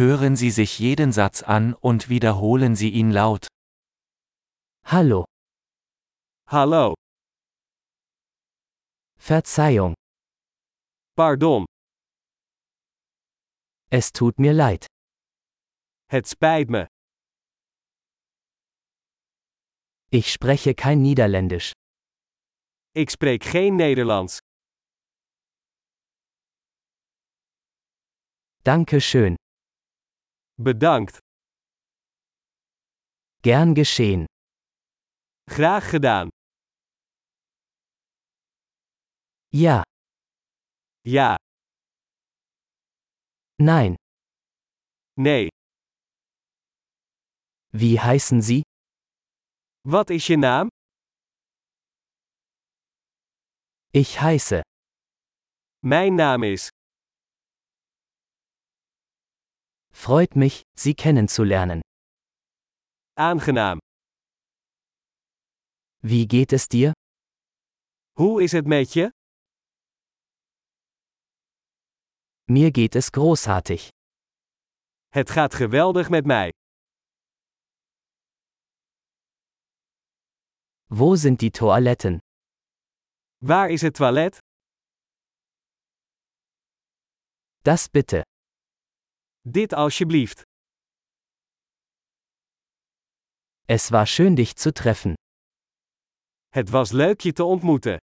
Hören Sie sich jeden Satz an und wiederholen Sie ihn laut. Hallo, Hallo, Verzeihung, pardon, es tut mir leid. het spijt me. Ich spreche kein Niederländisch. Ik spreek geen Nederlands. Danke schön. Bedankt. Gern geschehen. Graag gedaan. Ja, Ja, nein. nee. Wie heißen Sie? Wat is je naam? Ich heiße. Mijn naam is. Freut mich, Sie kennenzulernen. Aangenaam. Wie geht es dir? Hoe is het met je? Mir geht es großartig. Het gaat geweldig met mij. Wo sind die Toiletten? Waar is het toilet? Das bitte. Dit alsjeblieft. Es war schön dich zu treffen. Het was leuk je te ontmoeten.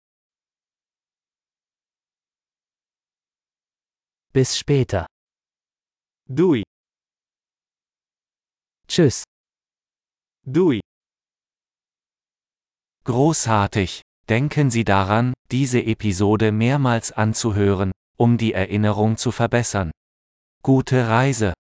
Bis später. Doei. Tschüss. Doei. Großartig! Denken Sie daran, diese Episode mehrmals anzuhören, um die Erinnerung zu verbessern. Gute Reise!